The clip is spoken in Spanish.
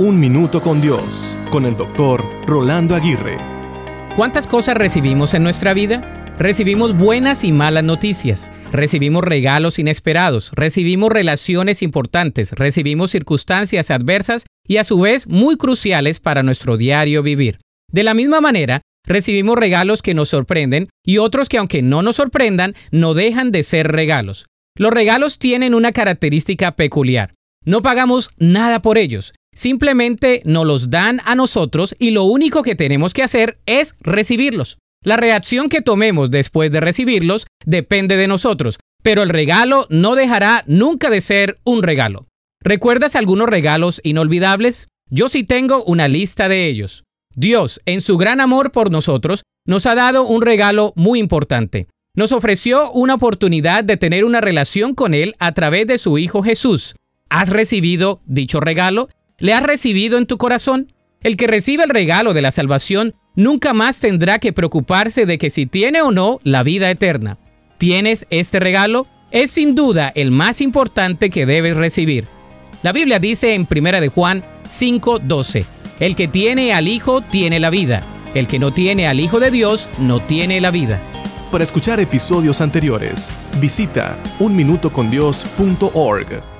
Un Minuto con Dios, con el doctor Rolando Aguirre. ¿Cuántas cosas recibimos en nuestra vida? Recibimos buenas y malas noticias, recibimos regalos inesperados, recibimos relaciones importantes, recibimos circunstancias adversas y a su vez muy cruciales para nuestro diario vivir. De la misma manera, recibimos regalos que nos sorprenden y otros que aunque no nos sorprendan, no dejan de ser regalos. Los regalos tienen una característica peculiar. No pagamos nada por ellos, simplemente nos los dan a nosotros y lo único que tenemos que hacer es recibirlos. La reacción que tomemos después de recibirlos depende de nosotros, pero el regalo no dejará nunca de ser un regalo. ¿Recuerdas algunos regalos inolvidables? Yo sí tengo una lista de ellos. Dios, en su gran amor por nosotros, nos ha dado un regalo muy importante. Nos ofreció una oportunidad de tener una relación con Él a través de su Hijo Jesús. ¿Has recibido dicho regalo? ¿Le has recibido en tu corazón? El que recibe el regalo de la salvación nunca más tendrá que preocuparse de que si tiene o no la vida eterna. ¿Tienes este regalo? Es sin duda el más importante que debes recibir. La Biblia dice en 1 de Juan 5:12, el que tiene al Hijo tiene la vida, el que no tiene al Hijo de Dios no tiene la vida. Para escuchar episodios anteriores, visita unminutocondios.org.